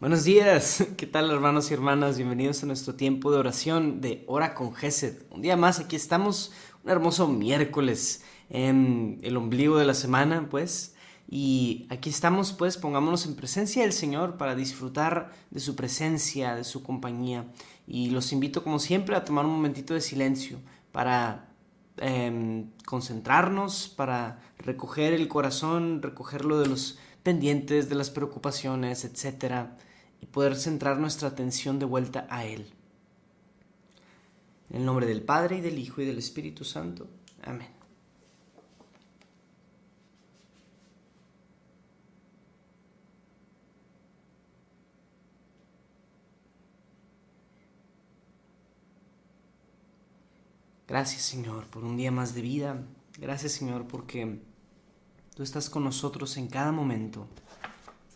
Buenos días, ¿qué tal hermanos y hermanas? Bienvenidos a nuestro tiempo de oración de Hora con Gesed. Un día más, aquí estamos, un hermoso miércoles en el ombligo de la semana, pues. Y aquí estamos, pues, pongámonos en presencia del Señor para disfrutar de su presencia, de su compañía. Y los invito, como siempre, a tomar un momentito de silencio para em, concentrarnos, para recoger el corazón, recogerlo de los pendientes, de las preocupaciones, etcétera y poder centrar nuestra atención de vuelta a Él. En el nombre del Padre y del Hijo y del Espíritu Santo. Amén. Gracias Señor por un día más de vida. Gracias Señor porque tú estás con nosotros en cada momento.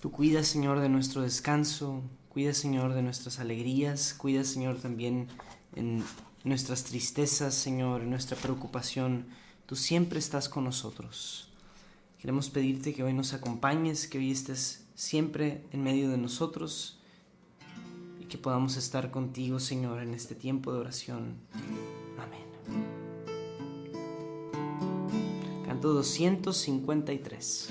Tú cuidas, Señor, de nuestro descanso, cuidas, Señor, de nuestras alegrías, cuidas, Señor, también en nuestras tristezas, Señor, en nuestra preocupación. Tú siempre estás con nosotros. Queremos pedirte que hoy nos acompañes, que hoy estés siempre en medio de nosotros y que podamos estar contigo, Señor, en este tiempo de oración. Amén. Canto 253.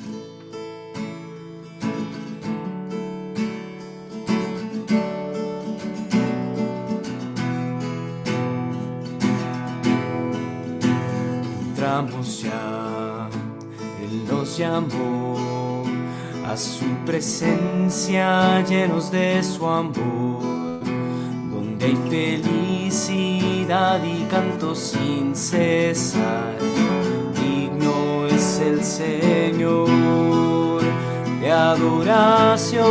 Llamó a su presencia llenos de su amor, donde hay felicidad y canto sin cesar. Digno es el Señor de adoración.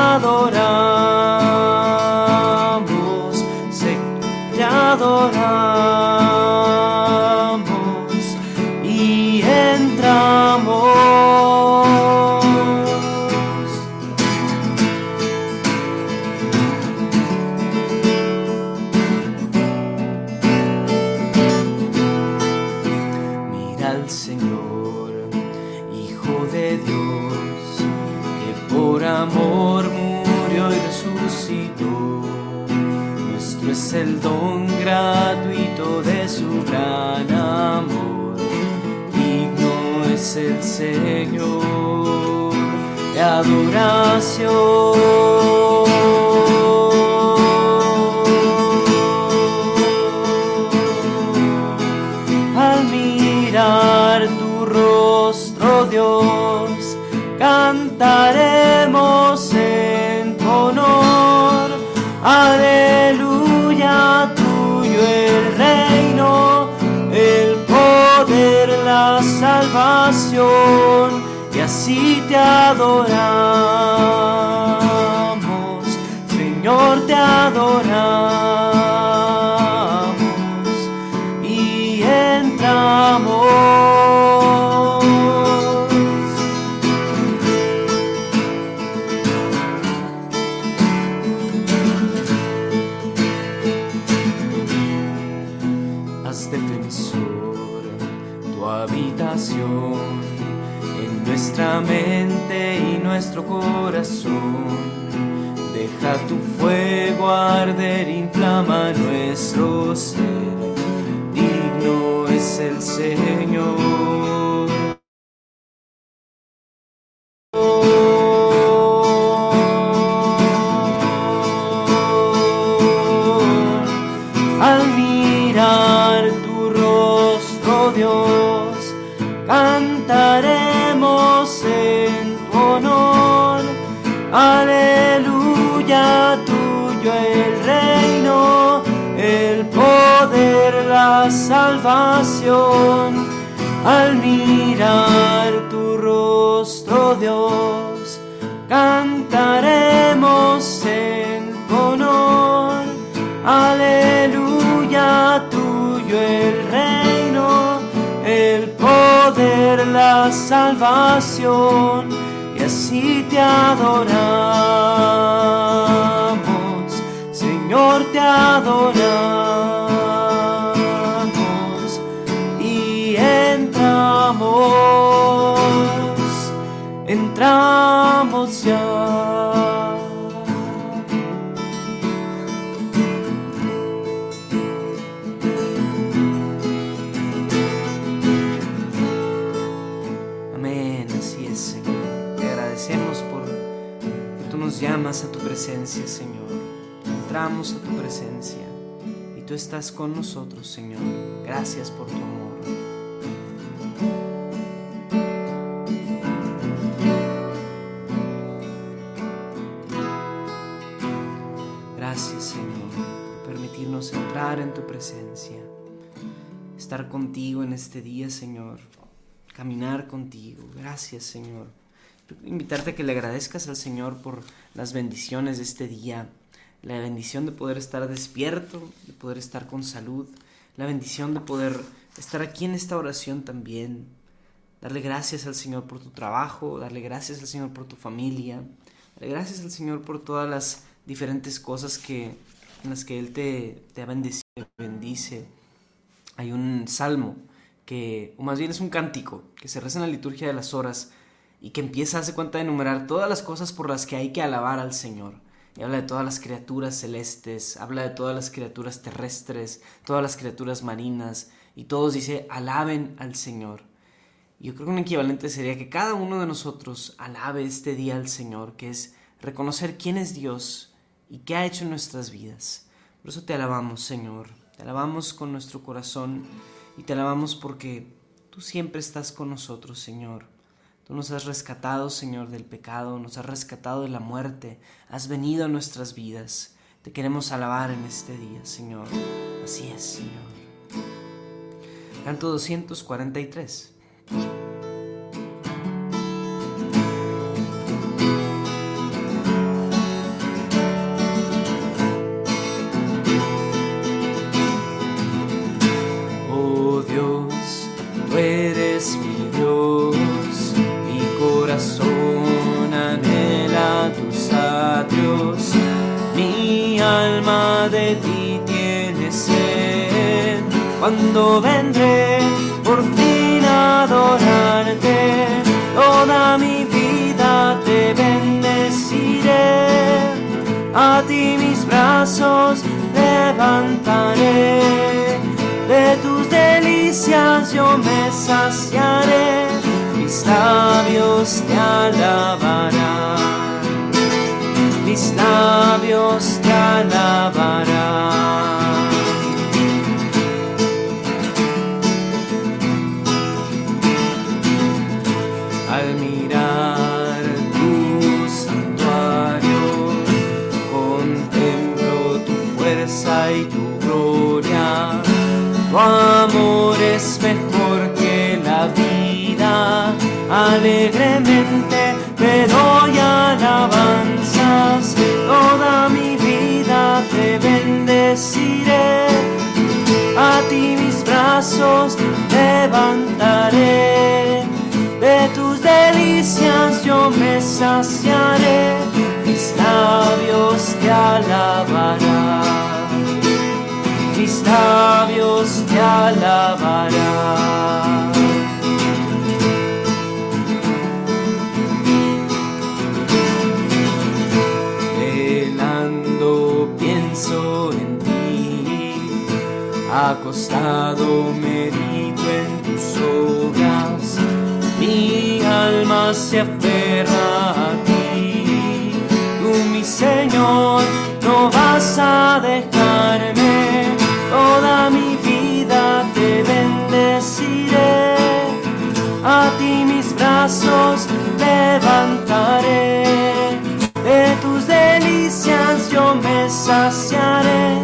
Ti corazón. Deja tu fuego arder, inflama nuestro ser. Digno es el Señor. Poder, la salvación, y así te adoramos, Señor, te adoramos, y entramos, entramos ya. Presencia, Señor. Entramos a tu presencia y tú estás con nosotros, Señor. Gracias por tu amor. Gracias, Señor, por permitirnos entrar en tu presencia. Estar contigo en este día, Señor. Caminar contigo. Gracias, Señor invitarte a que le agradezcas al Señor por las bendiciones de este día, la bendición de poder estar despierto, de poder estar con salud, la bendición de poder estar aquí en esta oración también, darle gracias al Señor por tu trabajo, darle gracias al Señor por tu familia, darle gracias al Señor por todas las diferentes cosas que, en las que Él te, te ha bendecido, bendice. Hay un salmo que, o más bien es un cántico, que se reza en la liturgia de las horas, y que empieza a hacer cuenta de enumerar todas las cosas por las que hay que alabar al Señor. Y habla de todas las criaturas celestes, habla de todas las criaturas terrestres, todas las criaturas marinas, y todos dice, alaben al Señor. Yo creo que un equivalente sería que cada uno de nosotros alabe este día al Señor, que es reconocer quién es Dios y qué ha hecho en nuestras vidas. Por eso te alabamos, Señor. Te alabamos con nuestro corazón y te alabamos porque tú siempre estás con nosotros, Señor. Tú nos has rescatado, Señor, del pecado, nos has rescatado de la muerte, has venido a nuestras vidas. Te queremos alabar en este día, Señor. Así es, Señor. Canto 243. Mi vida te bendeciré, a ti mis brazos levantaré, de tus delicias yo me saciaré, mis labios te alabarán, mis labios te alabarán. Alegremente te doy alabanzas. Toda mi vida te bendeciré. A ti mis brazos levantaré. De tus delicias yo me saciaré. Mis labios te alabarán acostado medito en tus obras, mi alma se aferra a ti, tú mi Señor no vas a dejarme. Toda mi vida te bendeciré, a ti mis brazos levantaré, de tus delicias yo me saciaré,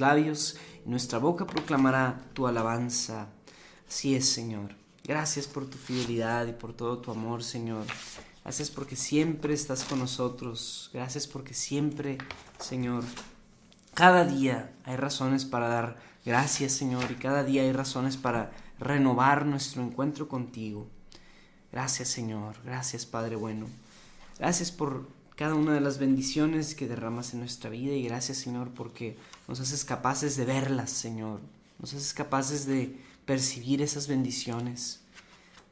labios y nuestra boca proclamará tu alabanza. Así es, Señor. Gracias por tu fidelidad y por todo tu amor, Señor. Gracias porque siempre estás con nosotros. Gracias porque siempre, Señor, cada día hay razones para dar gracias, Señor, y cada día hay razones para renovar nuestro encuentro contigo. Gracias, Señor. Gracias, Padre bueno. Gracias por cada una de las bendiciones que derramas en nuestra vida y gracias, Señor, porque nos haces capaces de verlas, Señor. Nos haces capaces de percibir esas bendiciones.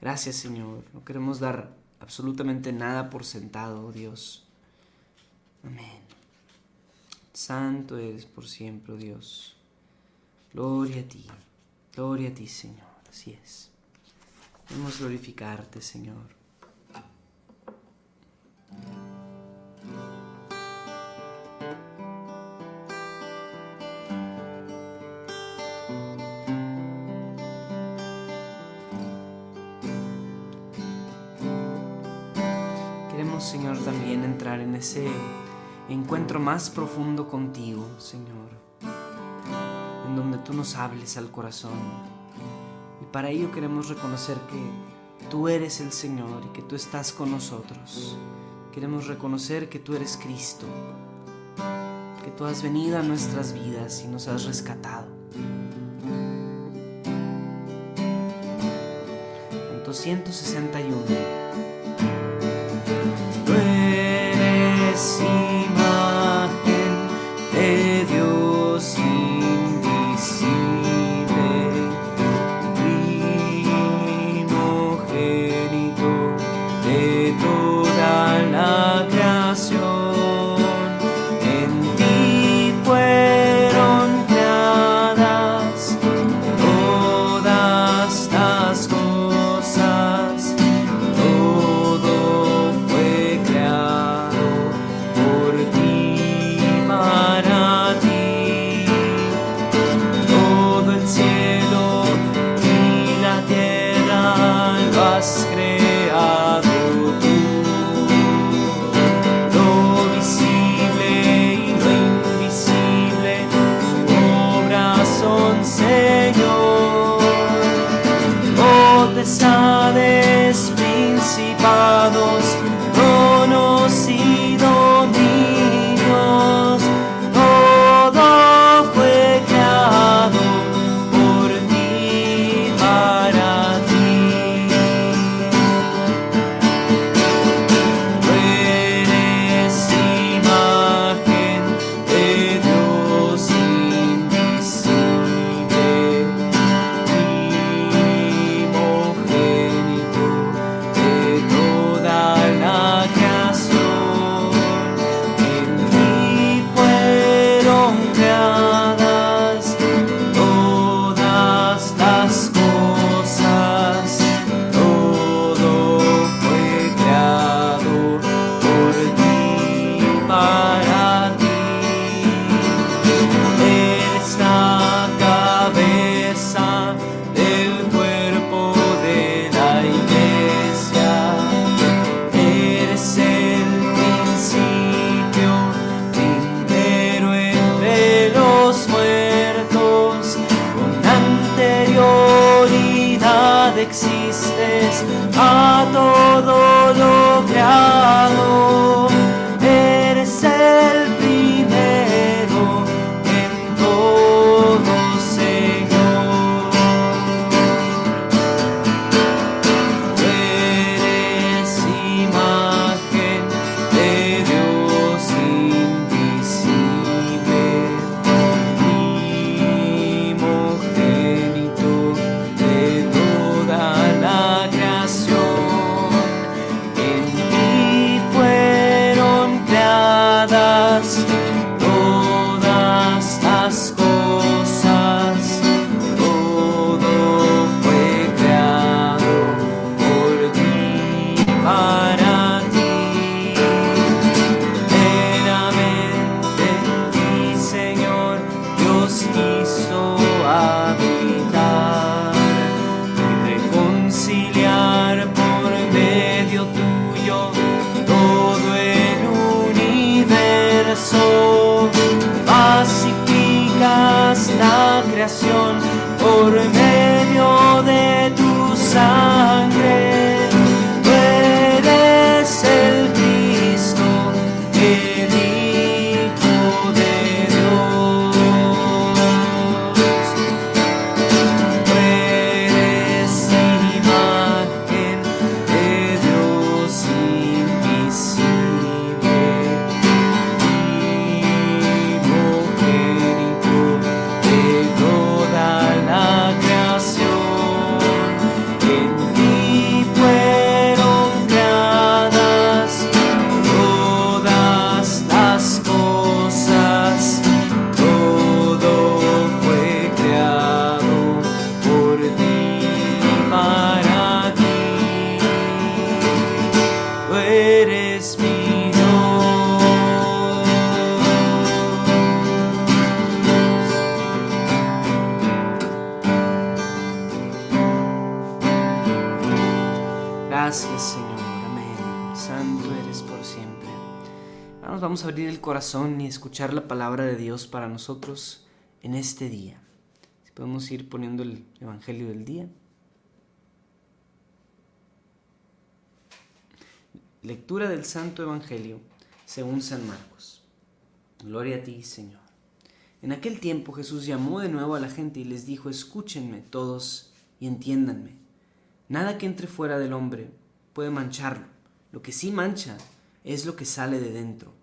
Gracias, Señor. No queremos dar absolutamente nada por sentado, oh Dios. Amén. Santo eres por siempre, oh Dios. Gloria a ti. Gloria a ti, Señor. Así es. Queremos glorificarte, Señor. Señor, también entrar en ese encuentro más profundo contigo, Señor, en donde tú nos hables al corazón. Y para ello queremos reconocer que tú eres el Señor y que tú estás con nosotros. Queremos reconocer que tú eres Cristo, que tú has venido a nuestras vidas y nos has rescatado. ...261... existes a todo lo creado. Corazón y escuchar la palabra de Dios para nosotros en este día. Si podemos ir poniendo el Evangelio del día. Lectura del Santo Evangelio según San Marcos. Gloria a ti, Señor. En aquel tiempo Jesús llamó de nuevo a la gente y les dijo, escúchenme todos y entiéndanme. Nada que entre fuera del hombre puede mancharlo. Lo que sí mancha es lo que sale de dentro.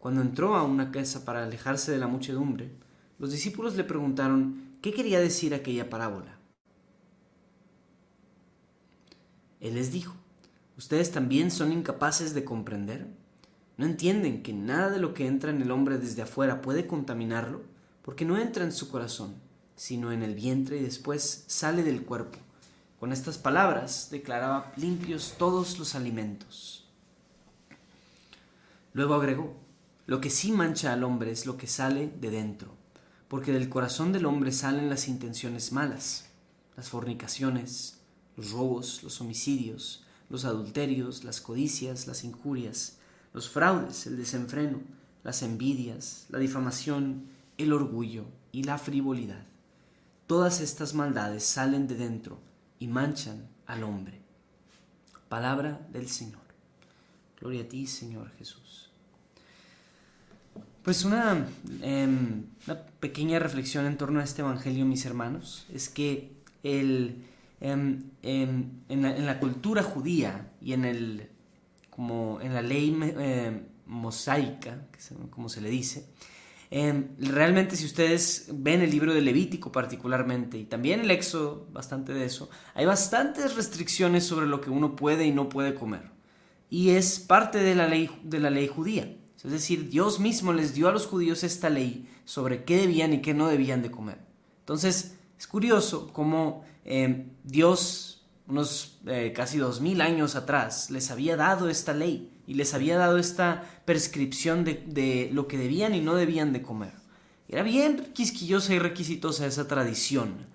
Cuando entró a una casa para alejarse de la muchedumbre, los discípulos le preguntaron qué quería decir aquella parábola. Él les dijo, ¿ustedes también son incapaces de comprender? ¿No entienden que nada de lo que entra en el hombre desde afuera puede contaminarlo? Porque no entra en su corazón, sino en el vientre y después sale del cuerpo. Con estas palabras declaraba limpios todos los alimentos. Luego agregó, lo que sí mancha al hombre es lo que sale de dentro, porque del corazón del hombre salen las intenciones malas, las fornicaciones, los robos, los homicidios, los adulterios, las codicias, las injurias, los fraudes, el desenfreno, las envidias, la difamación, el orgullo y la frivolidad. Todas estas maldades salen de dentro y manchan al hombre. Palabra del Señor. Gloria a ti, Señor Jesús. Pues una, em, una pequeña reflexión en torno a este Evangelio, mis hermanos, es que em, em, en, la, cultura judía y en el como en la ley mosaica, como se le dice, realmente si ustedes ven el libro de Levítico particularmente y también el Éxodo, bastante de eso, hay bastantes restricciones sobre lo que uno puede y no puede comer. Y es parte de la ley, de la ley judía. Es decir, Dios mismo les dio a los judíos esta ley sobre qué debían y qué no debían de comer. Entonces, es curioso cómo eh, Dios, unos eh, casi dos mil años atrás, les había dado esta ley y les había dado esta prescripción de lo que debían y no debían de comer. Era bien quisquillosa y requisitosa esa tradición.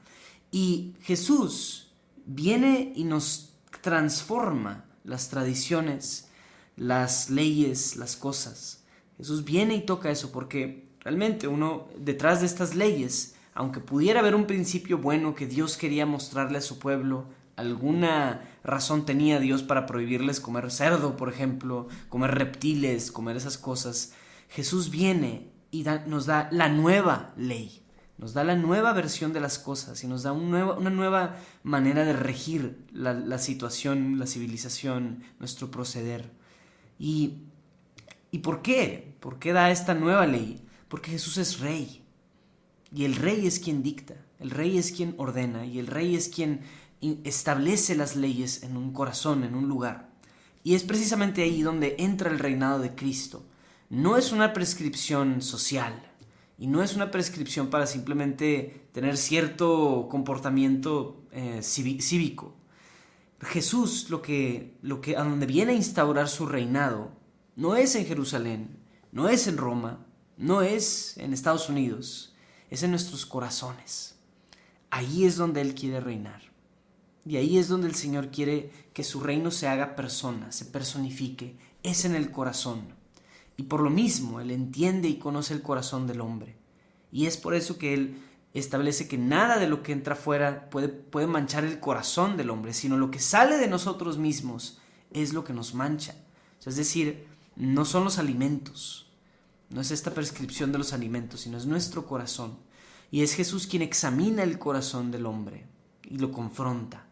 Y Jesús viene y nos transforma las tradiciones, las leyes, las cosas. Jesús viene y toca eso porque realmente uno detrás de estas leyes, aunque pudiera haber un principio bueno que Dios quería mostrarle a su pueblo, alguna razón tenía Dios para prohibirles comer cerdo, por ejemplo, comer reptiles, comer esas cosas, Jesús viene y nos da la nueva ley, nos da la nueva versión de las cosas y nos da un nueva- una nueva manera de regir la situación, la civilización, nuestro proceder. Y, ¿Y por qué? ¿Por qué da esta nueva ley? Porque Jesús es rey. Y el rey es quien dicta, el rey es quien ordena y el rey es quien establece las leyes en un corazón, en un lugar. Y es precisamente ahí donde entra el reinado de Cristo. No es una prescripción social y no es una prescripción para simplemente tener cierto comportamiento eh, cívico. Jesús lo que, lo que a donde viene a instaurar su reinado no es en Jerusalén, no es en Roma, no es en Estados Unidos, es en nuestros corazones. Ahí es donde Él quiere reinar. Y ahí es donde el Señor quiere que su reino se haga persona, se personifique. Es en el corazón. Y por lo mismo, Él entiende y conoce el corazón del hombre. Y es por eso que Él establece que nada de lo que entra fuera puede, puede manchar el corazón del hombre, sino lo que sale de nosotros mismos es lo que nos mancha. es decir, no son los alimentos, no es esta prescripción de los alimentos, sino es nuestro corazón. Y es Jesús quien examina el corazón del hombre y lo confronta.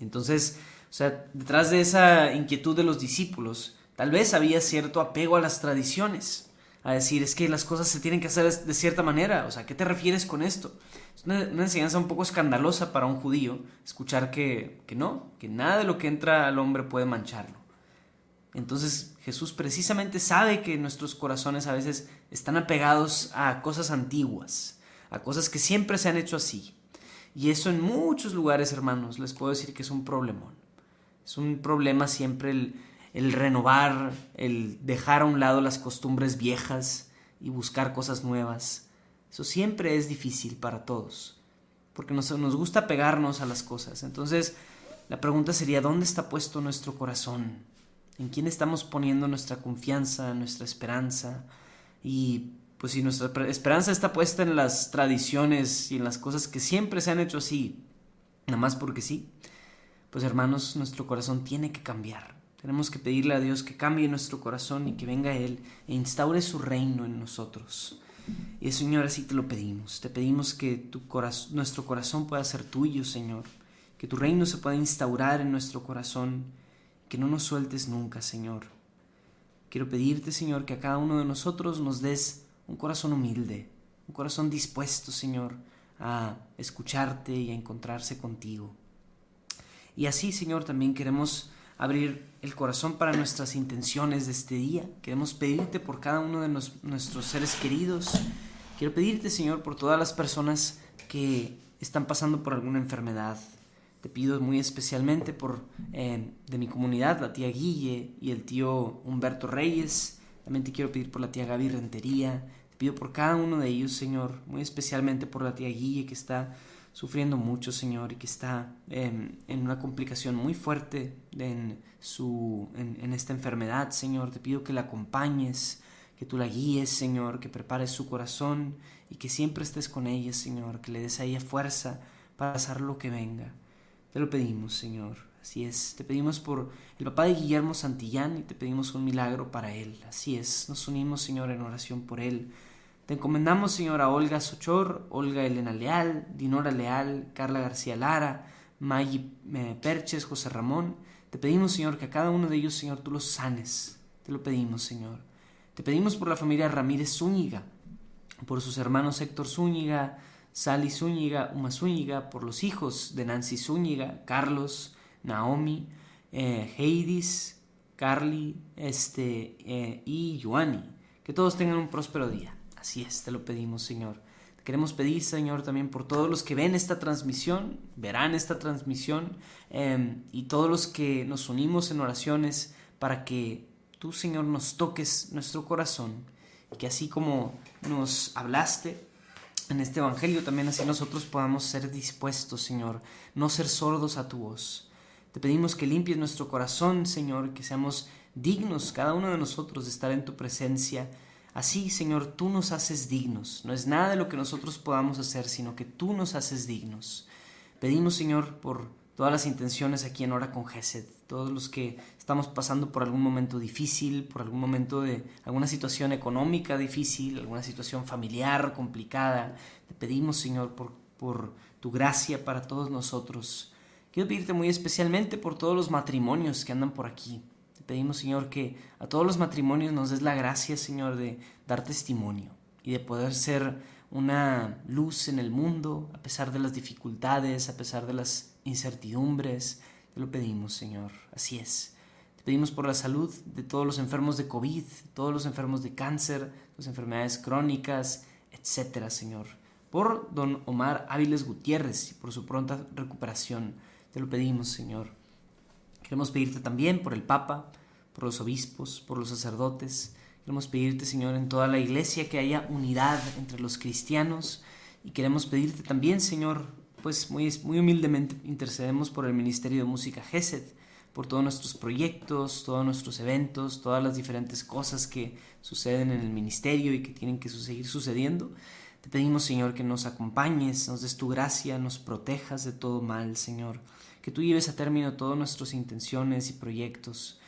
Entonces, o sea, detrás de esa inquietud de los discípulos, tal vez había cierto apego a las tradiciones, a decir, es que las cosas se tienen que hacer de cierta manera, o sea, ¿qué te refieres con esto? Es una, enseñanza un poco escandalosa para un judío escuchar que, que no, que nada de lo que entra al hombre puede mancharlo. Entonces Jesús precisamente sabe que nuestros corazones a veces están apegados a cosas antiguas, a cosas que siempre se han hecho así. Y eso en muchos lugares, hermanos, les puedo decir que es un problemón. Es un problema siempre el, renovar, el dejar a un lado las costumbres viejas y buscar cosas nuevas. Eso siempre es difícil para todos, porque nos, nos gusta pegarnos a las cosas. Entonces, la pregunta sería, ¿dónde está puesto nuestro corazón? ¿En quién estamos poniendo nuestra confianza, nuestra esperanza? Y pues si nuestra esperanza está puesta en las tradiciones y en las cosas que siempre se han hecho así, nada más porque sí, pues hermanos, nuestro corazón tiene que cambiar. Tenemos que pedirle a Dios que cambie nuestro corazón y que venga Él e instaure su reino en nosotros. Y Señor, así te lo pedimos. Te pedimos que tu nuestro corazón pueda ser tuyo, Señor. Que tu reino se pueda instaurar en nuestro corazón. Que no nos sueltes nunca, Señor. Quiero pedirte, Señor, que a cada uno de nosotros nos des un corazón humilde, un corazón dispuesto, Señor, a escucharte y a encontrarse contigo. Y así, Señor, también queremos abrir el corazón para nuestras intenciones de este día. Queremos pedirte por cada uno de nuestros seres queridos. Quiero pedirte, Señor, por todas las personas que están pasando por alguna enfermedad. Te pido muy especialmente por eh, de mi comunidad, la tía Guille y el tío Humberto Reyes. También te quiero pedir por la tía Gaby Rentería. Te pido por cada uno de ellos, Señor, muy especialmente por la tía Guille que está sufriendo mucho, Señor, y que está en una complicación muy fuerte en, su, en, esta enfermedad, Señor. Te pido que la acompañes, que tú la guíes, Señor, que prepares su corazón y que siempre estés con ella, Señor, que le des a ella fuerza para pasar lo que venga. Te lo pedimos, Señor. Así es. Te pedimos por el papá de Guillermo Santillán y te pedimos un milagro para él. Así es. Nos unimos, Señor, en oración por él te encomendamos, Señor, a Olga Sochor, Olga Elena Leal, Dinora Leal, Carla García Lara, Maggie eh, Perches, José Ramón. Te pedimos, Señor, que a cada uno de ellos, Señor, tú los sanes. Te lo pedimos, Señor. Te pedimos por la familia Ramírez Zúñiga, por sus hermanos Héctor Zúñiga, Sally Zúñiga, Uma Zúñiga, por los hijos de Nancy Zúñiga, Carlos, Naomi, eh, Heidis, Carly este, eh, y Joanny. Que todos tengan un próspero día. Así es, te lo pedimos, Señor. Te queremos pedir, Señor, también por todos los que ven esta transmisión, verán esta transmisión, em, y todos los que nos unimos en oraciones para que tú, Señor, nos toques nuestro corazón, y que así como nos hablaste en este Evangelio, también así nosotros podamos ser dispuestos, Señor, no ser sordos a tu voz. Te pedimos que limpies nuestro corazón, Señor, que seamos dignos cada uno de nosotros de estar en tu presencia Así, Señor, tú nos haces dignos. No es nada de lo que nosotros podamos hacer, sino que tú nos haces dignos. Pedimos, Señor, por todas las intenciones aquí en Hora con Gesed, todos los que estamos pasando por algún momento difícil, por algún momento de alguna situación económica difícil, alguna situación familiar complicada. Te pedimos, Señor, por, por tu gracia para todos nosotros. Quiero pedirte muy especialmente por todos los matrimonios que andan por aquí, pedimos, Señor, que a todos los matrimonios nos des la gracia, Señor, de dar testimonio y de poder ser una luz en el mundo a pesar de las dificultades, a pesar de las incertidumbres. Te lo pedimos, Señor. Así es. Te pedimos por la salud de todos los enfermos de COVID, todos los enfermos de cáncer, las enfermedades crónicas, etcétera, Señor. Por don Omar Áviles Gutiérrez y por su pronta recuperación. Te lo pedimos, Señor. Queremos pedirte también por el Papa, por los obispos, por los sacerdotes. Queremos pedirte, Señor, en toda la iglesia que haya unidad entre los cristianos. Y queremos pedirte también, Señor, pues muy, muy humildemente intercedemos por el Ministerio de Música GESED, por todos nuestros proyectos, todos nuestros eventos, todas las diferentes cosas que suceden en el ministerio y que tienen que seguir sucediendo. Te pedimos, Señor, que nos acompañes, nos des tu gracia, nos protejas de todo mal, Señor. Que tú lleves a término todas nuestras intenciones y proyectos.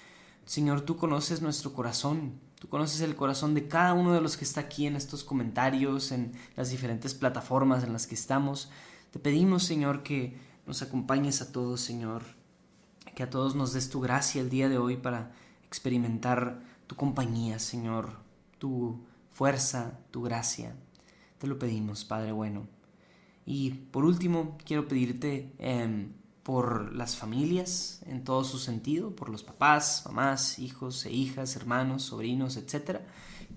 Señor, tú conoces nuestro corazón, tú conoces el corazón de cada uno de los que está aquí en estos comentarios, en las diferentes plataformas en las que estamos. Te pedimos, Señor, que nos acompañes a todos, Señor, que a todos nos des tu gracia el día de hoy para experimentar tu compañía, Señor, tu fuerza, tu gracia. Te lo pedimos, Padre bueno. Y por último, quiero pedirte em, por las familias en todo su sentido, por los papás, mamás, hijos e hijas, hermanos, sobrinos, etc.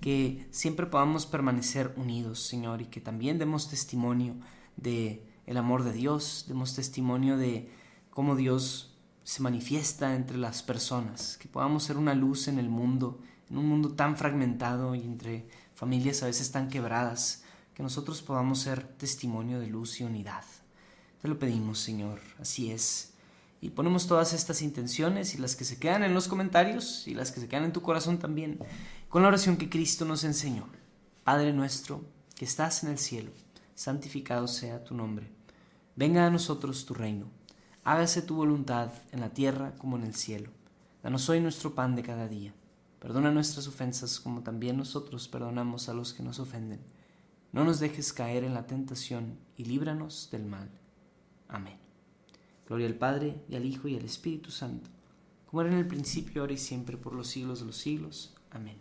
Que siempre podamos permanecer unidos, Señor, y que también demos testimonio de el amor de Dios, demos testimonio de cómo Dios se manifiesta entre las personas, que podamos ser una luz en el mundo, en un mundo tan fragmentado y entre familias a veces tan quebradas, que nosotros podamos ser testimonio de luz y unidad. Te lo pedimos, Señor, así es. Y ponemos todas estas intenciones y las que se quedan en los comentarios y las que se quedan en tu corazón también, con la oración que Cristo nos enseñó. Padre nuestro, que estás en el cielo, santificado sea tu nombre. Venga a nosotros tu reino. Hágase tu voluntad en la tierra como en el cielo. Danos hoy nuestro pan de cada día. Perdona nuestras ofensas como también nosotros perdonamos a los que nos ofenden no nos dejes caer en la tentación y líbranos del mal. Amén. Gloria al Padre, y al Hijo, y al Espíritu Santo, como era en el principio, ahora y siempre, por los siglos de los siglos. Amén.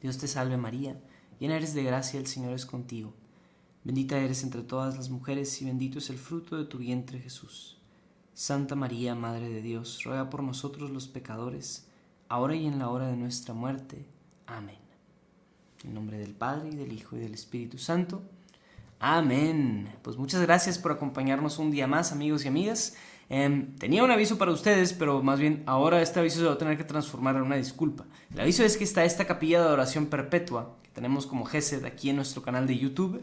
Dios te salve María, llena eres de gracia, el Señor es contigo. Bendita eres entre todas las mujeres, y bendito es el fruto de tu vientre Jesús. Santa María, Madre de Dios, ruega por nosotros los pecadores, ahora y en la hora de nuestra muerte. Amén. En nombre del Padre y del Hijo y del Espíritu Santo. Amén. Pues muchas gracias por acompañarnos un día más, amigos y amigas. Em, tenía un aviso para ustedes, pero más bien ahora este aviso se va a tener que transformar en una disculpa. El aviso es que está esta capilla de adoración perpetua que tenemos como GESED aquí en nuestro canal de YouTube.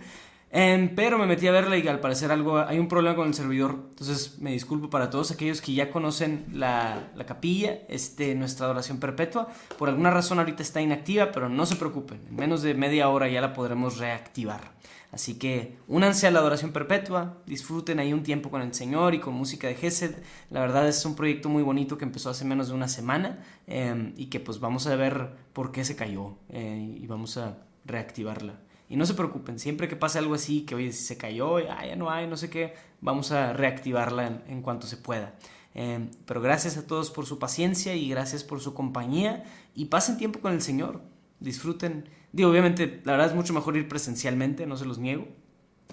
Em, pero me metí a verla y al parecer algo hay un problema con el servidor. Entonces me disculpo para todos aquellos que ya conocen la, la, capilla, este, nuestra adoración perpetua. Por alguna razón ahorita está inactiva, pero no se preocupen. En menos de media hora ya la podremos reactivar. Así que únanse a la adoración perpetua, disfruten ahí un tiempo con el Señor y con música de Gesed. La verdad es un proyecto muy bonito que empezó hace menos de una semana em, y que pues vamos a ver por qué se cayó eh, y vamos a reactivarla. Y no se preocupen, siempre que pase algo así, que oye, se cayó, ah, ya no hay, no sé qué, vamos a reactivarla en, cuanto se pueda. Em, pero gracias a todos por su paciencia y gracias por su compañía y pasen tiempo con el Señor, disfruten. Digo, obviamente, la verdad es mucho mejor ir presencialmente, no se los niego.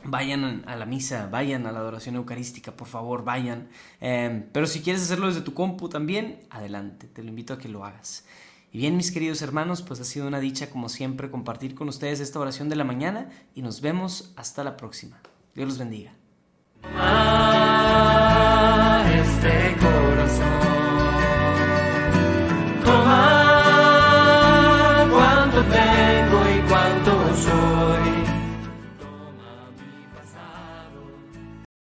Vayan a la misa, vayan a la adoración eucarística, por favor, vayan. Em, pero si quieres hacerlo desde tu compu también, adelante, te lo invito a que lo hagas. Y bien, mis queridos hermanos, pues ha sido una dicha como siempre compartir con ustedes esta oración de la mañana y nos vemos hasta la próxima. Dios los bendiga. Ah, este